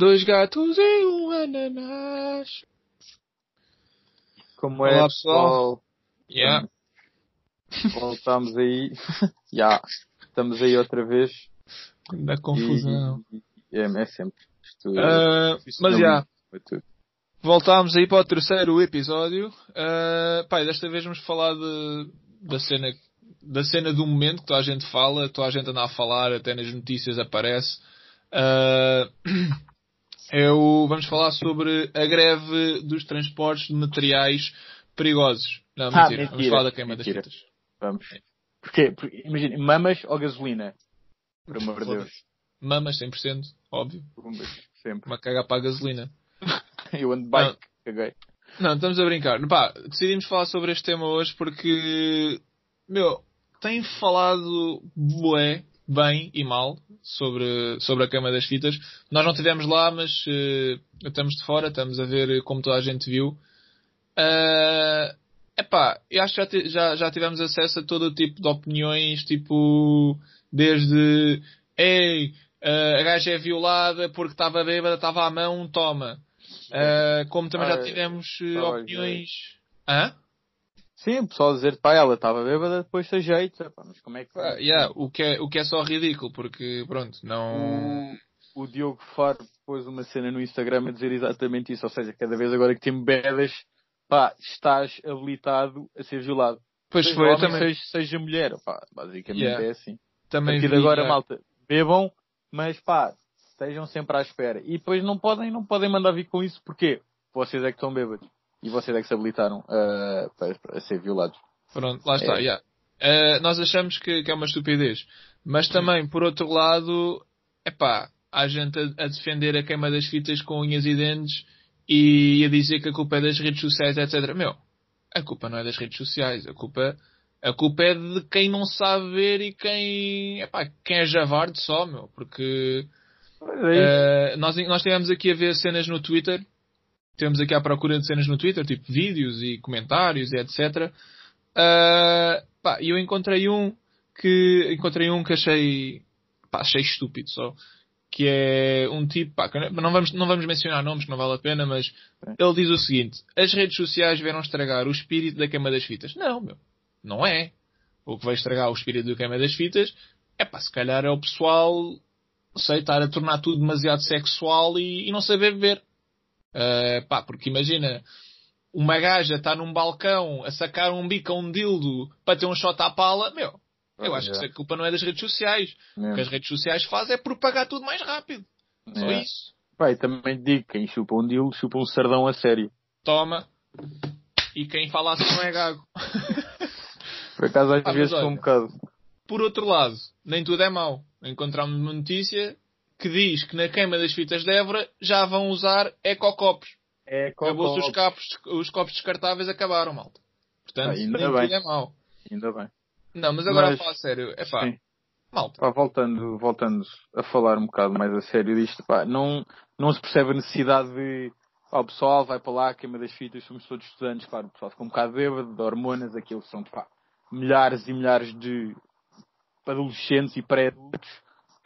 Dois gatos e um ananás. Como é, Olá, pessoal? Yeah. Voltamos aí. Já. Estamos aí outra vez. Da confusão. E, e- é, é sempre. Isto, Ah, isto mas já, é tudo. voltámos aí para o terceiro episódio. Uh, pai, desta vez vamos falar de, da cena da cena do momento que toda a gente fala, toda a gente anda a falar, até nas notícias aparece. Uh, eu, vamos falar sobre a greve dos transportes de materiais perigosos. Não, Ah, mentira. Vamos falar da queima mentira. das fitas. Vamos. Porquê? Porque, imagina, mamas ou gasolina? Por amor de Deus. Mamas 100%, óbvio. Sempre. Uma caga para a gasolina. Eu ando bike. Caguei. Não, estamos a brincar. Pá, decidimos falar sobre este tema hoje porque, meu, tem falado bué, bem e mal sobre, sobre a queima das fitas. Nós não estivemos lá, mas eh, estamos de fora, estamos a ver como toda a gente viu. É epá, eu acho que já, já, já tivemos acesso a todo o tipo de opiniões, tipo, desde, ei, eh, a gaja é violada porque estava bêbada, estava à mão, toma. Eh, como também já Ah, tivemos opiniões. Hã? Sim, o pessoal dizer, pá, ela estava bêbada, depois se ajeita. Pá, mas como é que Ah, yeah, o, que é, o que é só ridículo, porque, pronto, não. o, o Diogo Faro pôs uma cena no Instagram a dizer exatamente isso. Ou seja, cada vez agora que tem bedas, pá, estás habilitado a ser violado. Pois Seja foi, homem, também, seja, seja mulher. Pá, basicamente Yeah. é assim. A também partir vi, agora, malta, bebam, mas pá, estejam sempre à espera. E depois não podem, não podem mandar vir com isso, porque vocês é que estão bêbados. E vocês é que se habilitaram a, para, para ser violados. Pronto, lá está, É. yeah. Eh, nós achamos que, que é uma estupidez. Mas também, por outro lado, epá, há gente a, a defender a queima das fitas com unhas e dentes e a dizer que a culpa é das redes sociais, etc. Meu, a culpa não é das redes sociais, a culpa, a culpa é de quem não sabe ver e quem, epá, quem é javarde só, meu, porque é. Uh, nós, nós tivemos aqui a ver cenas no Twitter. Temos aqui à procura de cenas no Twitter, tipo vídeos e comentários e etc. Uh, pá, e eu encontrei um que encontrei um que achei pá, achei estúpido só. Que é um tipo, pá, não vamos, não vamos mencionar nomes, que não vale a pena, mas Sim. ele diz o seguinte: as redes sociais vieram estragar o espírito da queima das fitas. Não, meu, não é. O que vai estragar o espírito da queima das fitas é pá, se calhar é o pessoal sei, estar a tornar tudo demasiado sexual e, e não saber beber. Uh, pá, porque imagina, uma gaja está num balcão a sacar um bico a um dildo para ter um shot à pala, meu, eu acho que Yeah. isso a culpa não é das redes sociais. O que as redes sociais fazem é propagar tudo mais rápido. Só Yeah. isso. E também digo, quem chupa um deal, chupa um sardão a sério. Toma. E quem fala assim não é gago. Por acaso às Ah, vezes olha. um bocado. Por outro lado, nem tudo é mau. Encontramos uma notícia que diz que na queima das fitas de Évora já vão usar ecocopos. É Acabou-se os copos, os copos descartáveis acabaram, malta. Portanto, Ah, ainda nem bem. é mau. Ainda bem. Não, mas agora Mas- a falar sério, é pá, Sim. malta. Pá, voltando, voltando a falar um bocado mais a sério disto, pá, não, não se percebe a necessidade de, pessoal vai para lá, queima das fitas, somos todos estudantes, claro, o pessoal fica um bocado bêbado, de hormonas, aquilo são, pá, milhares e milhares de adolescentes e pré-adultos,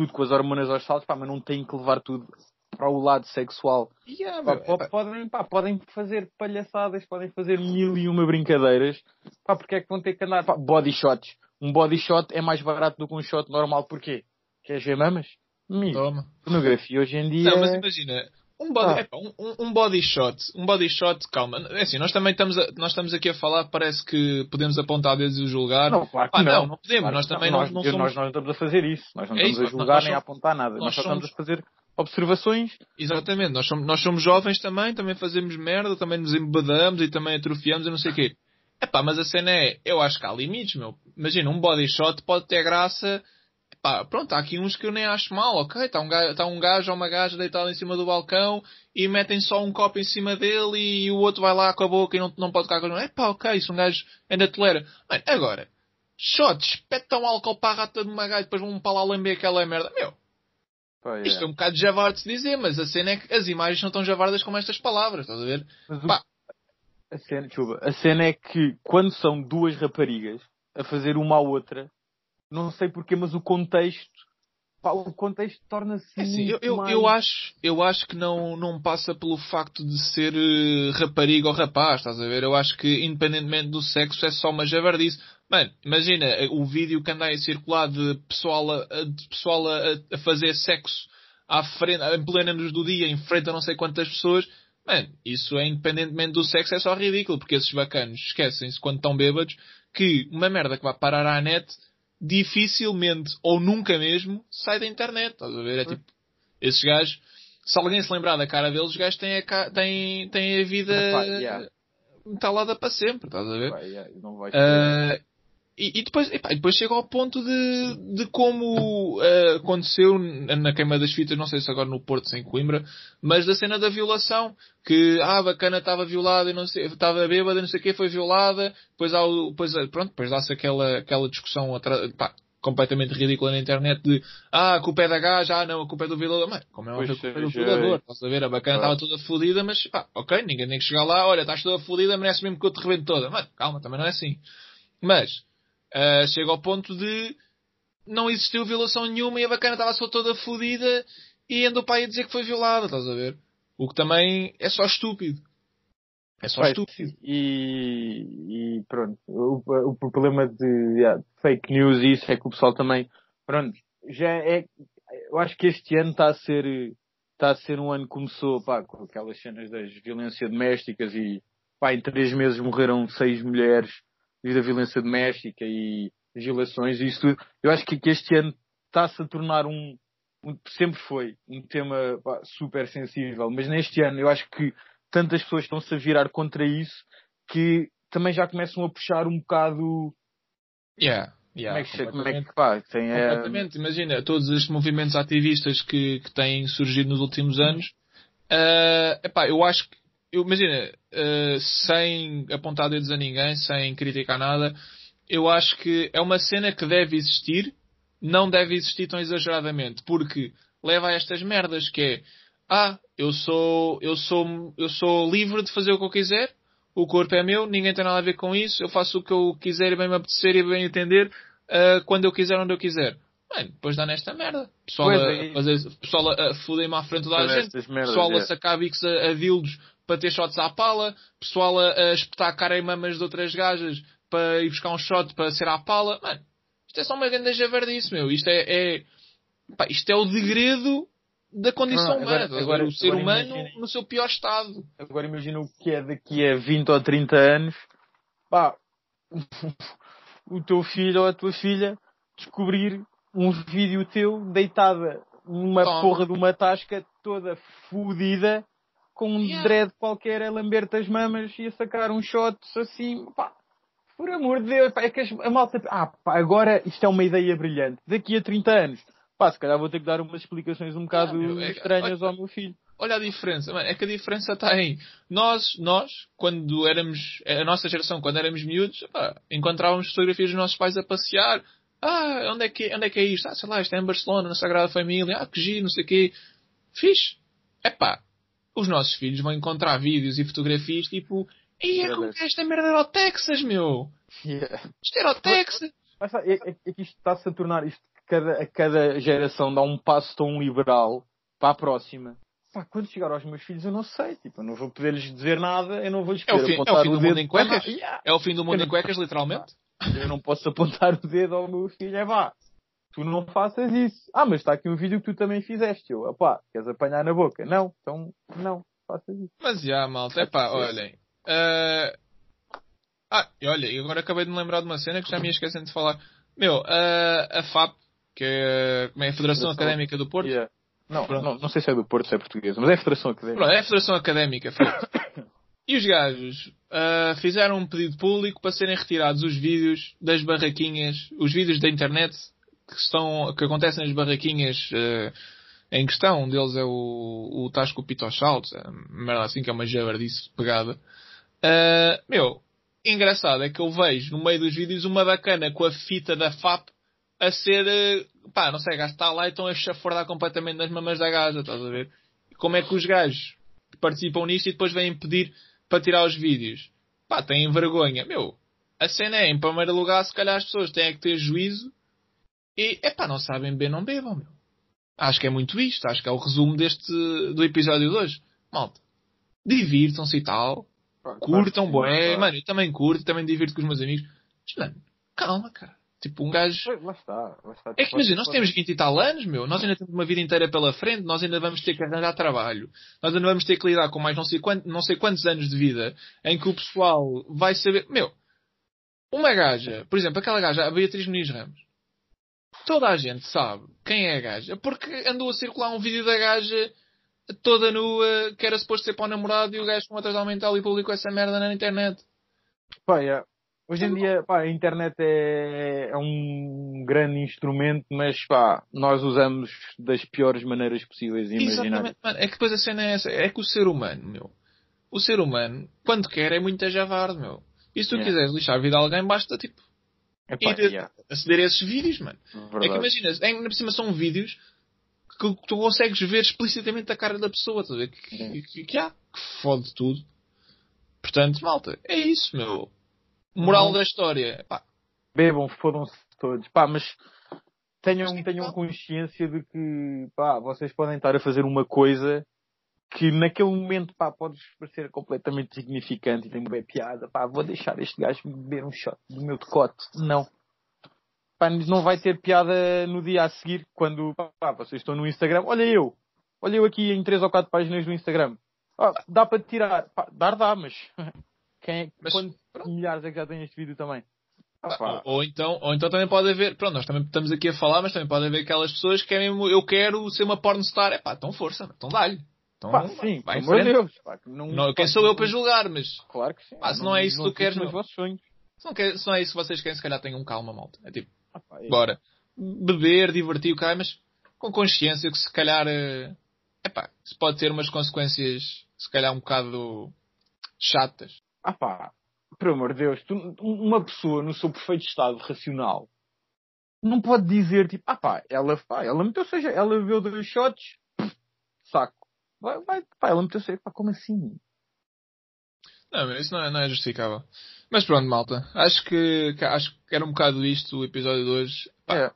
tudo com as hormonas aos saltos, pá, mas não têm que levar tudo para o lado sexual. Yeah, Pá, po- epá, podem, pá, podem fazer palhaçadas, podem fazer mil e uma brincadeiras. Pá, porque é que vão ter que andar? Pá, body shots. Um body shot é mais barato do que um shot normal. Porquê? Queres ver mamas? Amigo, toma. pornografia hoje em dia... Não, mas imagina, um body, Ah. epá, um, um- body shot, um body shot, calma, é assim, nós também estamos, a- nós estamos aqui a falar, parece que podemos apontar dedos e julgar. Não, claro que Ah, não. não, não podemos, Claro nós também não, nós, não somos... nós não estamos a fazer isso. Nós não É estamos isso, a julgar nem a apontar nada. nós Nós só estamos somos- a fazer observações. Exatamente, nós somos, nós somos jovens também, também fazemos merda, também nos embebedamos e também atrofiamos e não sei o quê. Epá, mas a cena é, eu acho que há limites, meu. Imagina, um body shot pode ter graça. Epá, pronto, há aqui uns que eu nem acho mal, ok? Está um gajo, tá um gajo ou uma gaja deitado em cima do balcão e metem só um copo em cima dele e o outro vai lá com a boca e não, não pode tocar com a Epá, ok, isso um gajo ainda tolera. Mano, agora, shots, espetam álcool para a rata de uma gaja e depois vão para lá lamber aquela merda. Meu, Pá, isto é é. um bocado javarde de se dizer, mas a cena é que as imagens não tão javardas como estas palavras, estás a ver? Mas o- Pá. a, cena, desculpa, a cena é que quando são duas raparigas a fazer uma à outra, não sei porquê, mas o contexto pá, o contexto torna-se. É assim, eu, eu, mais- eu acho, eu acho que não, não passa pelo facto de ser eh, rapariga ou rapaz, estás a ver? Eu acho que, independentemente do sexo, é só uma javardice. Mano, imagina eh, o vídeo que anda aí a circular de pessoal a, a- de pessoal a, a fazer sexo à frente, em plena luz do dia, em frente a não sei quantas pessoas. Mano, isso é independentemente do sexo, é só ridículo, porque esses bacanos esquecem-se quando estão bêbados que uma merda que vai parar à net dificilmente ou nunca mesmo sai da internet. Estás a ver? É tipo, esses gajos, se alguém se lembrar da cara deles, os gajos têm a, têm, têm a vida Epá, yeah. entalada para sempre, estás a ver? Yeah, não vai Ah, e, e depois, epá, depois chega ao ponto de, de como ah, aconteceu na queima das fitas, não sei se agora no Porto, sem Coimbra, mas da cena da violação, que ah, a bacana estava violada e não sei, estava bêbada e não sei o que, foi violada, depois há o, depois, ah, pronto, depois dá-se aquela, aquela discussão pá, completamente ridícula na internet de ah, a culpa é da gaja, ah não, a culpa é do violador. Mano, como é óbvio, a culpa é do violador. Estás a ver? A bacana estava toda fodida, mas pá, ok, ninguém tem que chegar lá, olha, estás toda fodida, merece mesmo que eu te rebento toda. Mano, calma, também não é assim. Mas, ah, chega ao ponto de não existiu violação nenhuma e a bacana estava só toda fodida e andou para aí a dizer que foi violada, estás a ver? O que também é só estúpido. É só Vai, estúpido. E, e pronto, o, o problema de yeah, fake news e isso é que o pessoal também, pronto, já é, eu acho que este ano está a ser, está a ser um ano que começou, pá, com aquelas cenas das violências domésticas e, pá, em três meses morreram seis mulheres devido à violência doméstica e violações e isso tudo. Eu acho que, que este ano está-se a tornar um, um- sempre foi um tema pá, super sensível, mas neste ano eu acho que tantas pessoas estão-se a virar contra isso que também já começam a puxar um bocado Yeah, yeah, como é que, como é que pá, tem é, Completamente. Imagina, todos estes movimentos ativistas que, que têm surgido nos últimos anos, ah, epá, eu acho que, eu, imagina, ah, sem apontar dedos a ninguém, sem criticar nada, eu acho que é uma cena que deve existir, não deve existir tão exageradamente, porque leva a estas merdas que é, ah, eu sou, eu sou, eu sou livre de fazer o que eu quiser, o corpo é meu, ninguém tem nada a ver com isso, eu faço o que eu quiser e bem me apetecer e bem entender, ah, quando eu quiser, onde eu quiser. Mano, depois dá nesta merda. Pessoal, Pois a, é. a fazer, pessoal a, a foder-me à frente da gente, merdas, pessoal a é. sacar bicos a, a dildos para ter shots à pala, pessoal a, a espetar cara em mamas de outras gajas para ir buscar um shot para ser à pala. Mano, isto é só uma grande javardice, meu. Isto é, é, pá, isto é o degredo da condição Não, agora- humana. agora- o ser agora humano no seu pior estado. Agora imagina o que é daqui a 20 ou 30 anos, pá, o teu filho ou a tua filha descobrir um vídeo teu deitada numa Toma. porra de uma tasca toda fodida com um Yeah. dread qualquer a lamber-te as mamas e a sacar um shot assim, pá, por amor de Deus, pá, é que as- a malta, ah, pá, agora isto é uma ideia brilhante. Daqui a 30 anos, pá, se calhar vou ter que dar umas explicações um bocado meu, é- estranhas ao meu filho. Olha a diferença, mano, é que a diferença está em nós, nós, quando éramos, a nossa geração, quando éramos miúdos, pá, encontrávamos fotografias dos nossos pais a passear. Ah, onde é que, onde é que é isto? Ah, sei lá, isto é em Barcelona, na Sagrada Família. Ah, que giro, não sei o quê. Fixe. Epá, os nossos filhos vão encontrar vídeos e fotografias tipo, e é como que esta merda era o Texas, meu. Yeah. Isto era o Texas. Mas, sabe, é, é- é que isto está-se a tornar, isto, cada, a cada geração dá um passo tão liberal para a próxima. Pá, quando chegar aos meus filhos eu não sei, tipo, eu não vou poder-lhes dizer nada, eu não vou lhes É o poder fim, é o apontar fim o do dedo mundo em cuecas. nada. Yeah. É o fim do mundo em cuecas, literalmente. Eu não posso apontar o dedo ao meu filho, é vá, tu não faças isso. Ah, mas está aqui um vídeo que tu também fizeste. Eu, pá, queres apanhar na boca? Não, então não, faças isso. Mas já, malta, epá, olhem. eh, Ah, e olha, e agora acabei de me lembrar de uma cena que já me ia esquecendo de falar. Meu, eh, a FAP, que é, como é a Federação Federação. Académica do Porto, Yeah. Não, não, não sei se é do Porto, se é português, mas é a Federação Académica. Pronto, é a Federação Académica. E os gajos ah, fizeram um pedido público para serem retirados os vídeos das barraquinhas, os vídeos da internet que, estão, que acontecem nas barraquinhas ah, em questão. Um deles é o, o Tasco Pitochaut, merda assim que é uma javardice pegada. Ah, meu, engraçado é que eu vejo no meio dos vídeos uma bacana com a fita da FAP a ser, eh, pá, não sei, gajo está lá e estão a chafurdar completamente nas mamas da gaja, estás a ver? Como é que os gajos participam nisto e depois vêm pedir para tirar os vídeos? Pá, têm vergonha. Meu, a cena é, em primeiro lugar, se calhar as pessoas têm que ter juízo e, é pá, não sabem beber, não bebam, meu. Acho que é muito isto. Acho que é o resumo deste, do episódio de hoje. Malta, divirtam-se e tal. Curtam, claro bué. claro. Mano, eu também curto, também divirto com os meus amigos. Mas, mano, calma, cara. Tipo, um gajo... Pois, Lá está, lá está. É que imagina, nós temos 20 e tal anos, meu. Nós ainda temos uma vida inteira pela frente. Nós ainda vamos ter que arranjar trabalho. Nós ainda vamos ter que lidar com mais não sei, quant, não sei quantos anos de vida em que o pessoal vai saber. Meu, uma gaja, por exemplo, aquela gaja, a Beatriz Muniz Ramos. Toda a gente sabe quem é a gaja porque andou a circular um vídeo da gaja toda nua que era suposto ser para o namorado e o gajo com atrasado mental e publicou essa merda na internet. Pá, é. Hoje em dia, pá, a internet é, é um grande instrumento, mas pá, nós usamos das piores maneiras possíveis e mano. É que depois a cena é essa. É que o ser humano, meu. O ser humano, quando quer, é muito javarde, meu. E se tu Yeah. quiseres lixar a vida a alguém, basta, tipo, Epá, ir yeah, aceder a esses vídeos, mano. É que verdade. imagina, ainda por cima são vídeos que tu consegues ver explicitamente a cara da pessoa, estás a ver? Que, Sim. que, que há, que fode tudo. Portanto, malta, é isso, meu. Moral Uhum. da história. Pá, Bebam, fodam-se todos. Pá, mas tenham, tenham consciência de que, pá, vocês podem estar a fazer uma coisa que naquele momento, pá, pode parecer completamente significante e tem uma piada. Pá, vou deixar este gajo beber um shot do meu decote. Não. Pá, não vai ter piada no dia a seguir quando, pá, vocês estão no Instagram. Olha eu. Olha eu aqui em três ou quatro páginas do Instagram. Ah, dá para tirar. Pá, dar dá, mas quem é, Mas, quantos milhares é que já tem este vídeo também? Ah. Ou, ou então, ou então também pode haver, pronto, nós também estamos aqui a falar, mas também pode haver aquelas pessoas que querem, eu quero ser uma pornstar, é pá, então força, então dá-lhe. Então, Pá, sim, vai amor. Deus. Pá, que não, Não, quem pá, sou eu não- para julgar, mas Claro que sim. Pá, se não é isso que tu queres, meu. vossos sonhos. se não, quer, se não é isso que vocês querem, se calhar tenham calma, malta. É tipo, Ah, pá, é- bora. Beber, divertir o cara, mas com consciência que se calhar, é pá, se pode ter umas consequências, se calhar um bocado chatas. Ah pá, pelo amor de Deus, tu, uma pessoa no seu perfeito estado racional não pode dizer tipo, ah pá, ela, pá, ela meteu, seja, ela bebeu dois shots, saco. Vai, vai, pá, ela meteu, seja, pá, como assim? Não, isso não é, não é justificável. Mas pronto, malta. Acho que, acho que era um bocado isto o episódio de hoje. Pá, É.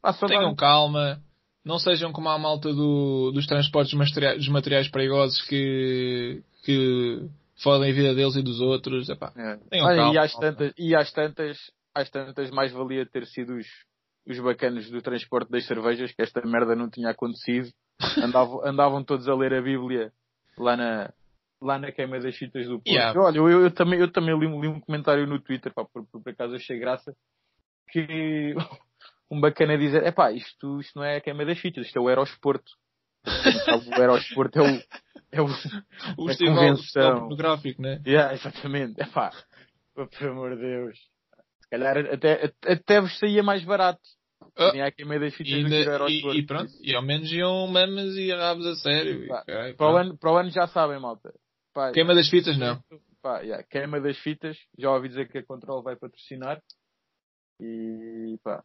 Pá, Tenham dá- calma. Não sejam como a malta do- dos transportes materiais, dos materiais perigosos que, que fodem a vida deles e dos outros. Epá, É. Tenham Olha, calma, e às tantas, e às tantas, às tantas mais valia ter sido os, os bacanos do transporte das cervejas, que esta merda não tinha acontecido. Andavam, andavam todos a ler a Bíblia lá na, lá na queima das fitas do Porto. Yeah. Olha, eu, eu também, eu também li, um- li um comentário no Twitter, pá, por, por, por acaso achei graça, que um bacana dizer, epá, isto, isto não é a queima das fitas, isto é o Aerosporto. Sabe, o Aerosporto é o, é o, o a festival, o convenção. pornográfico, né? Yeah, exatamente. Epá, pô, pelo amor de Deus. Se calhar até, até vos saía mais barato. Ah. Tinha aqui meio das E, fitas do ainda- ao e- e pronto, e ao menos iam mamas e rabos a sério. E, Pá, Para o, ano, para o ano já sabem, malta. Pá, Queima das fitas, não. pá, yeah, queima das fitas. Já ouvi dizer que a Control vai patrocinar. E pá.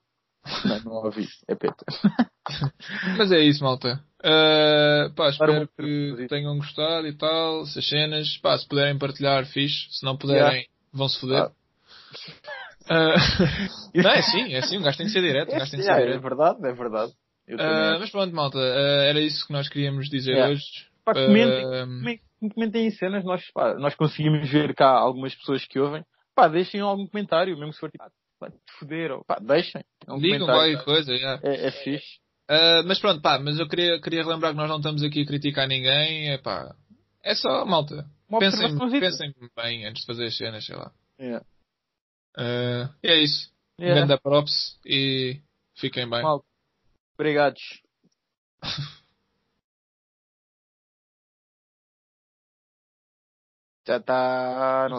Não, não ouvi. É peta. Mas é isso, malta. Uh, pá, espero que tenham gostado e tal. Essas cenas. Pá, se puderem partilhar, fixe. Se não puderem, vão-se foder. Ah. Uh, não, é assim, é assim. Um gajo tem que ser direto. Um gajo tem que ser Yeah, é direto. verdade, é verdade. Uh, mas pronto, malta. uh, era isso que nós queríamos dizer Yeah. hoje. Pá, comentem, comentem- em cenas, nós, pá, nós conseguimos ver cá algumas pessoas que ouvem. Pá, deixem algum comentário, mesmo se for tipo, foder, ou, pá, deixem. É um digam qualquer coisa. yeah. É, é fixe. Mas pronto, pá, mas eu queria, queria relembrar que nós não estamos aqui a criticar ninguém. É pá, é só, malta. Pensem, pensem bem antes de fazer as cenas, sei lá. Yeah. Uh, e é isso. Yeah. Ganda props e fiquem bem. Mal. Obrigados. Já está. Não